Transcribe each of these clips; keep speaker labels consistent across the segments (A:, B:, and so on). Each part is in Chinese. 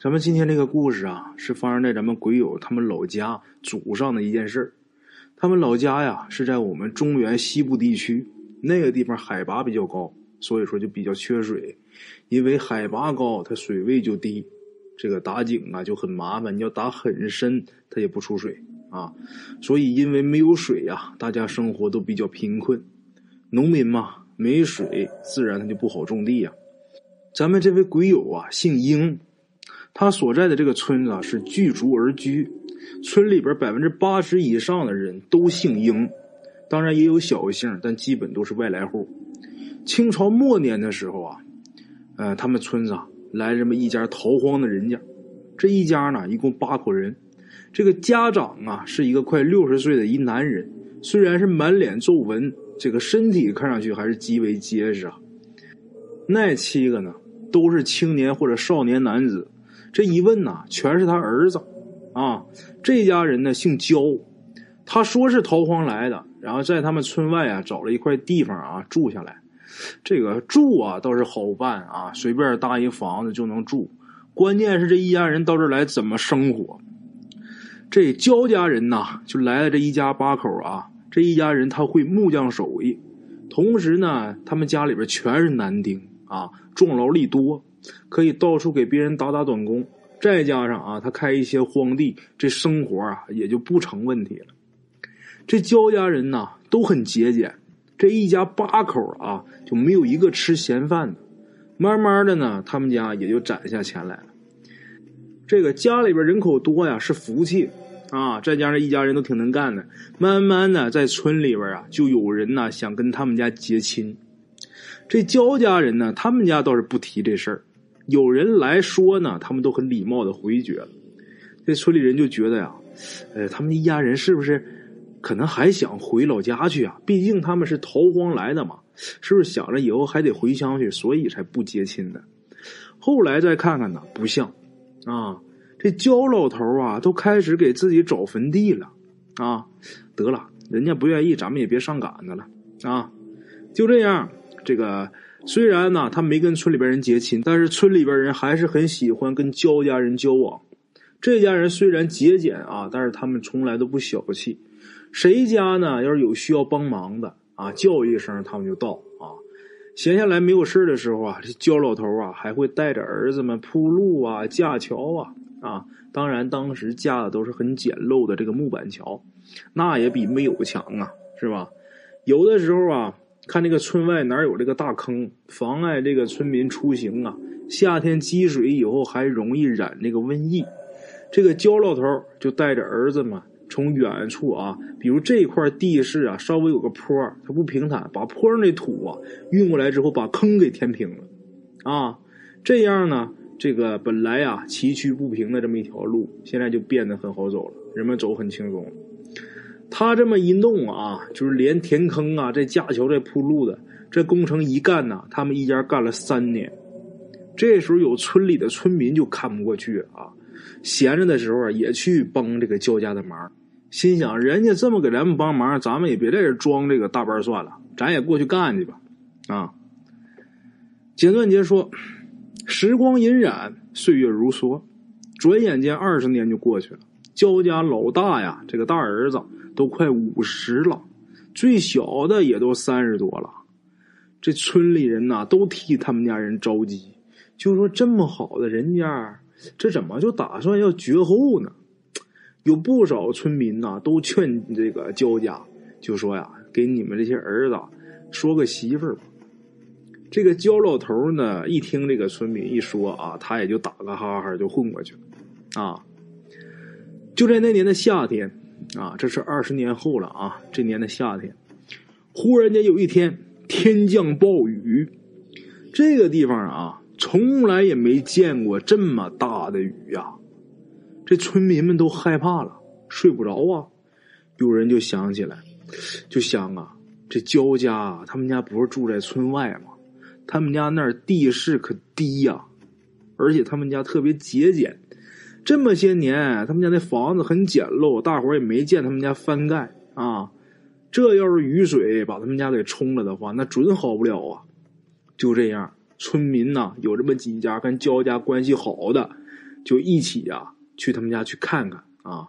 A: 咱们今天这个故事啊，是发生在咱们鬼友他们老家祖上的一件事儿。他们老家呀是在我们中原西部地区，那个地方海拔比较高，所以说就比较缺水。因为海拔高，它水位就低，这个打井啊就很麻烦。你要打很深，它也不出水啊。所以因为没有水呀，大家生活都比较贫困。农民嘛，没水，自然他就不好种地呀。咱们这位鬼友啊，姓英。他所在的这个村子啊，是聚族而居，村里边百分之八十以上的人都姓英，当然也有小姓，但基本都是外来户。清朝末年的时候啊，呃，他们村子啊来这么一家逃荒的人家，这一家呢一共八口人，这个家长啊是一个快六十岁的一男人，虽然是满脸皱纹，这个身体看上去还是极为结实啊。那七个呢都是青年或者少年男子。这一问呐，全是他儿子，啊，这家人呢姓焦，他说是逃荒来的，然后在他们村外啊找了一块地方啊住下来。这个住啊倒是好办啊，随便搭一房子就能住。关键是这一家人到这儿来怎么生活？这焦家人呐就来了这一家八口啊，这一家人他会木匠手艺，同时呢他们家里边全是男丁啊，重劳力多。可以到处给别人打打短工，再加上啊，他开一些荒地，这生活啊也就不成问题了。这焦家人呐都很节俭，这一家八口啊就没有一个吃闲饭的。慢慢的呢，他们家也就攒下钱来了。这个家里边人口多呀是福气啊，再加上一家人都挺能干的，慢慢的在村里边啊就有人呢想跟他们家结亲。这焦家人呢，他们家倒是不提这事儿。有人来说呢，他们都很礼貌的回绝了。这村里人就觉得呀，呃，他们一家人是不是可能还想回老家去啊？毕竟他们是逃荒来的嘛，是不是想着以后还得回乡去，所以才不接亲的？后来再看看呢，不像啊，这焦老头啊，都开始给自己找坟地了啊。得了，人家不愿意，咱们也别上赶子了啊。就这样，这个。虽然呢，他没跟村里边人结亲，但是村里边人还是很喜欢跟焦家人交往。这家人虽然节俭啊，但是他们从来都不小气。谁家呢，要是有需要帮忙的啊，叫一声他们就到啊。闲下来没有事的时候啊，这焦老头啊还会带着儿子们铺路啊、架桥啊啊。当然，当时架的都是很简陋的这个木板桥，那也比没有强啊，是吧？有的时候啊。看这个村外哪有这个大坑，妨碍这个村民出行啊！夏天积水以后还容易染那个瘟疫。这个焦老头就带着儿子们从远处啊，比如这块地势啊，稍微有个坡，它不平坦，把坡上那土啊运过来之后，把坑给填平了啊。这样呢，这个本来啊崎岖不平的这么一条路，现在就变得很好走了，人们走很轻松。他这么一弄啊，就是连填坑啊、这架桥、这铺路的，这工程一干呐，他们一家干了三年。这时候有村里的村民就看不过去啊，闲着的时候啊，也去帮这个焦家的忙，心想人家这么给咱们帮忙，咱们也别在这装这个大班算了，咱也过去干去吧。啊，简短截说，时光荏苒，岁月如梭，转眼间二十年就过去了。焦家老大呀，这个大儿子。都快五十了，最小的也都三十多了。这村里人呐，都替他们家人着急，就说这么好的人家，这怎么就打算要绝后呢？有不少村民呐，都劝这个焦家，就说呀，给你们这些儿子说个媳妇儿吧。这个焦老头呢，一听这个村民一说啊，他也就打个哈哈就混过去了。啊，就在那年的夏天。啊，这是二十年后了啊！这年的夏天，忽然间有一天天降暴雨，这个地方啊，从来也没见过这么大的雨呀！这村民们都害怕了，睡不着啊。有人就想起来，就想啊，这焦家他们家不是住在村外吗？他们家那儿地势可低呀，而且他们家特别节俭。这么些年，他们家那房子很简陋，大伙儿也没见他们家翻盖啊。这要是雨水把他们家给冲了的话，那准好不了啊。就这样，村民呐，有这么几家跟焦家关系好的，就一起呀去他们家去看看啊，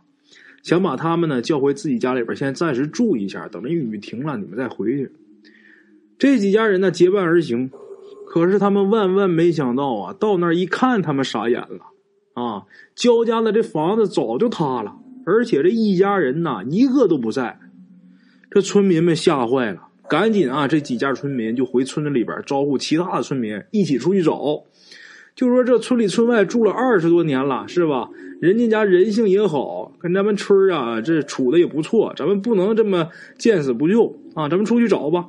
A: 想把他们呢叫回自己家里边，先暂时住一下，等着雨停了你们再回去。这几家人呢结伴而行，可是他们万万没想到啊，到那儿一看，他们傻眼了啊！焦家的这房子早就塌了，而且这一家人呐一个都不在，这村民们吓坏了，赶紧啊，这几家村民就回村子里边招呼其他的村民一起出去找。就说这村里村外住了二十多年了，是吧？人家家人性也好，跟咱们村啊这处的也不错，咱们不能这么见死不救啊！咱们出去找吧。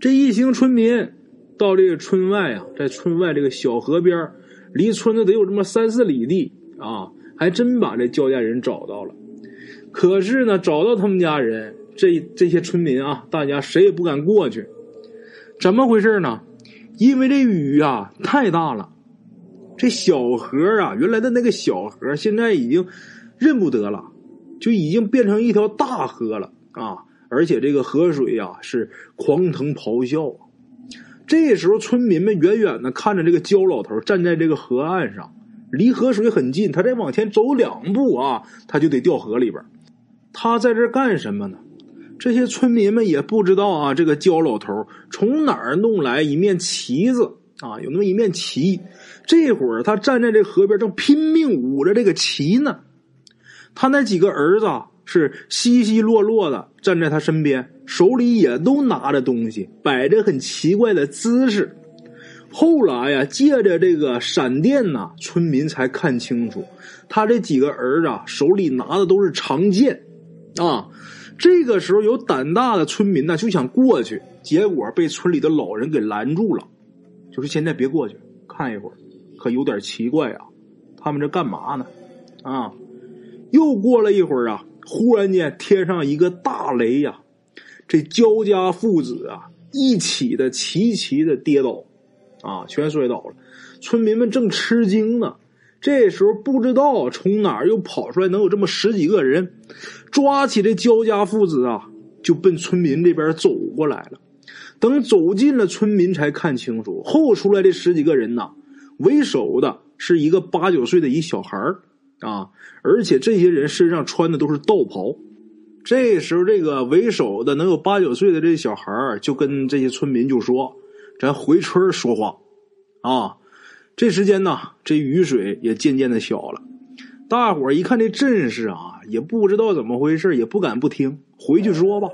A: 这一行村民到这个村外啊，在村外这个小河边，离村子得有这么三四里地啊，还真把这焦家人找到了。可是呢，找到他们家人，这这些村民啊，大家谁也不敢过去。怎么回事呢？因为这雨啊太大了，这小河啊，原来的那个小河现在已经认不得了，就已经变成一条大河了啊。而且这个河水呀是狂腾咆哮啊！这时候村民们远远的看着这个焦老头站在这个河岸上，离河水很近，他再往前走两步啊，他就得掉河里边。他在这干什么呢？这些村民们也不知道啊，这个焦老头从哪儿弄来一面旗子啊？有那么一面旗，这会儿他站在这河边，正拼命舞着这个旗呢。他那几个儿子。是稀稀落落的站在他身边，手里也都拿着东西，摆着很奇怪的姿势。后来呀，借着这个闪电呐，村民才看清楚，他这几个儿子手里拿的都是长剑啊。这个时候，有胆大的村民呢就想过去，结果被村里的老人给拦住了，就说：“现在别过去，看一会儿，可有点奇怪啊。他们这干嘛呢？”啊，又过了一会儿啊。忽然间，天上一个大雷呀！这焦家父子啊，一起的齐齐的跌倒，啊，全摔倒了。村民们正吃惊呢，这时候不知道从哪儿又跑出来能有这么十几个人，抓起这焦家父子啊，就奔村民这边走过来了。等走近了，村民才看清楚，后出来这十几个人呐，为首的是一个八九岁的一小孩儿。啊！而且这些人身上穿的都是道袍。这时候，这个为首的能有八九岁的这小孩就跟这些村民就说：“咱回村说话。”啊！这时间呢，这雨水也渐渐的小了。大伙儿一看这阵势啊，也不知道怎么回事，也不敢不听，回去说吧。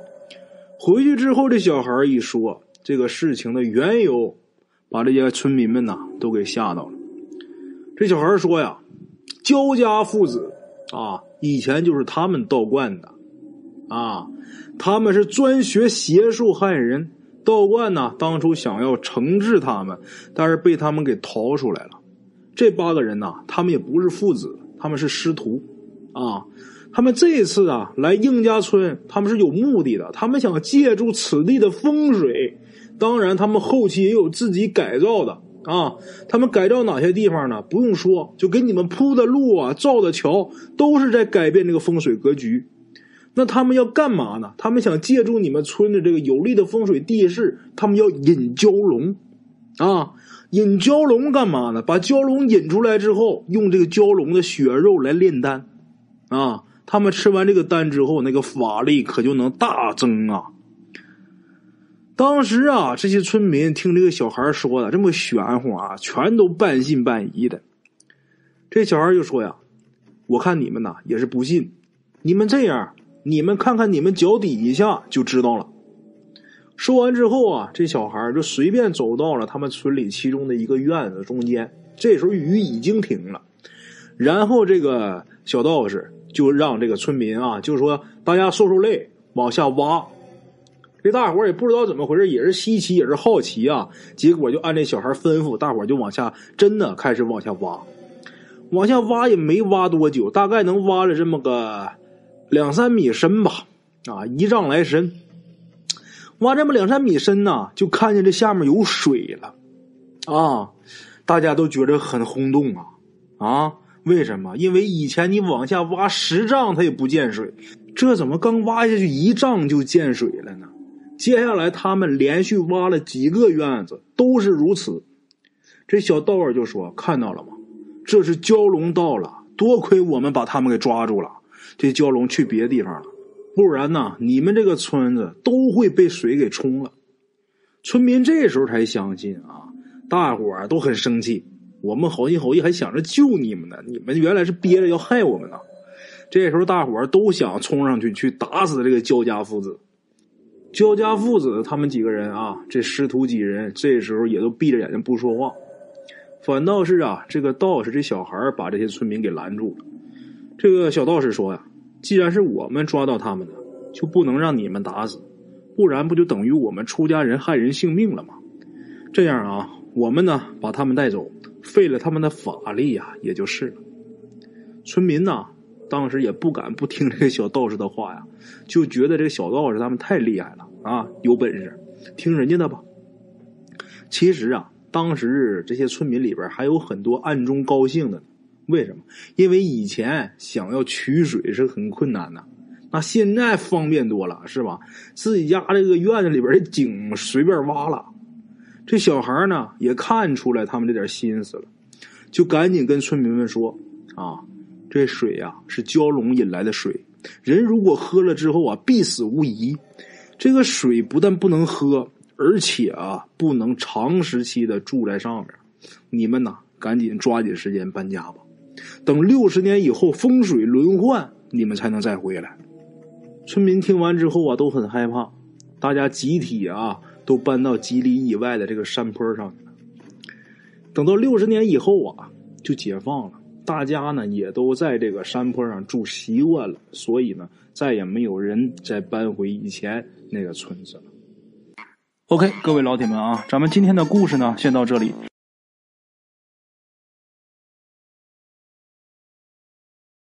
A: 回去之后，这小孩一说这个事情的缘由，把这些村民们呐都给吓到了。这小孩说呀。焦家父子啊，以前就是他们道观的啊，他们是专学邪术害人。道观呢，当初想要惩治他们，但是被他们给逃出来了。这八个人呢，他们也不是父子，他们是师徒啊。他们这次啊来应家村，他们是有目的的，他们想借助此地的风水，当然他们后期也有自己改造的。啊，他们改造哪些地方呢？不用说，就给你们铺的路啊，造的桥，都是在改变这个风水格局。那他们要干嘛呢？他们想借助你们村的这个有利的风水地势，他们要引蛟龙，啊，引蛟龙干嘛呢？把蛟龙引出来之后，用这个蛟龙的血肉来炼丹，啊，他们吃完这个丹之后，那个法力可就能大增啊。当时啊，这些村民听这个小孩说的这么玄乎啊，全都半信半疑的。这小孩就说呀：“我看你们呐也是不信，你们这样，你们看看你们脚底下就知道了。”说完之后啊，这小孩就随便走到了他们村里其中的一个院子中间。这时候雨已经停了，然后这个小道士就让这个村民啊，就说大家受受累，往下挖。这大伙也不知道怎么回事，也是稀奇，也是好奇啊。结果就按这小孩吩咐，大伙就往下真的开始往下挖。往下挖也没挖多久，大概能挖了这么个两三米深吧，啊，一丈来深。挖这么两三米深呢，就看见这下面有水了，啊，大家都觉得很轰动啊啊！为什么？因为以前你往下挖十丈，它也不见水，这怎么刚挖下去一丈就见水了呢？接下来，他们连续挖了几个院子，都是如此。这小道儿就说：“看到了吗？这是蛟龙到了，多亏我们把他们给抓住了。这蛟龙去别的地方了，不然呢，你们这个村子都会被水给冲了。村民这时候才相信啊，大伙儿都很生气。我们好心好意还想着救你们呢，你们原来是憋着要害我们呢。这时候大伙儿都想冲上去去打死这个焦家父子。焦家父子他们几个人啊，这师徒几人这时候也都闭着眼睛不说话。反倒是啊，这个道士这小孩把这些村民给拦住了。这个小道士说呀：“既然是我们抓到他们的，就不能让你们打死，不然不就等于我们出家人害人性命了吗？这样啊，我们呢把他们带走，废了他们的法力呀，也就是了。”村民呐，当时也不敢不听这个小道士的话呀，就觉得这个小道士他们太厉害了啊，有本事，听人家的吧。其实啊，当时这些村民里边还有很多暗中高兴的。为什么？因为以前想要取水是很困难的，那现在方便多了，是吧？自己家这个院子里边的井随便挖了。这小孩呢也看出来他们这点心思了，就赶紧跟村民们说：“啊，这水呀是蛟龙引来的水，人如果喝了之后啊必死无疑。这个水不但不能喝，而且啊不能长时期的住在上面。你们呐，赶紧抓紧时间搬家吧。”等六十年以后风水轮换，你们才能再回来。村民听完之后啊，都很害怕，大家集体啊都搬到几里以外的这个山坡上去了。等到六十年以后啊，就解放了，大家呢也都在这个山坡上住习惯了，所以呢，再也没有人再搬回以前那个村子了。OK，各位老铁们啊，咱们今天的故事呢，先到这里。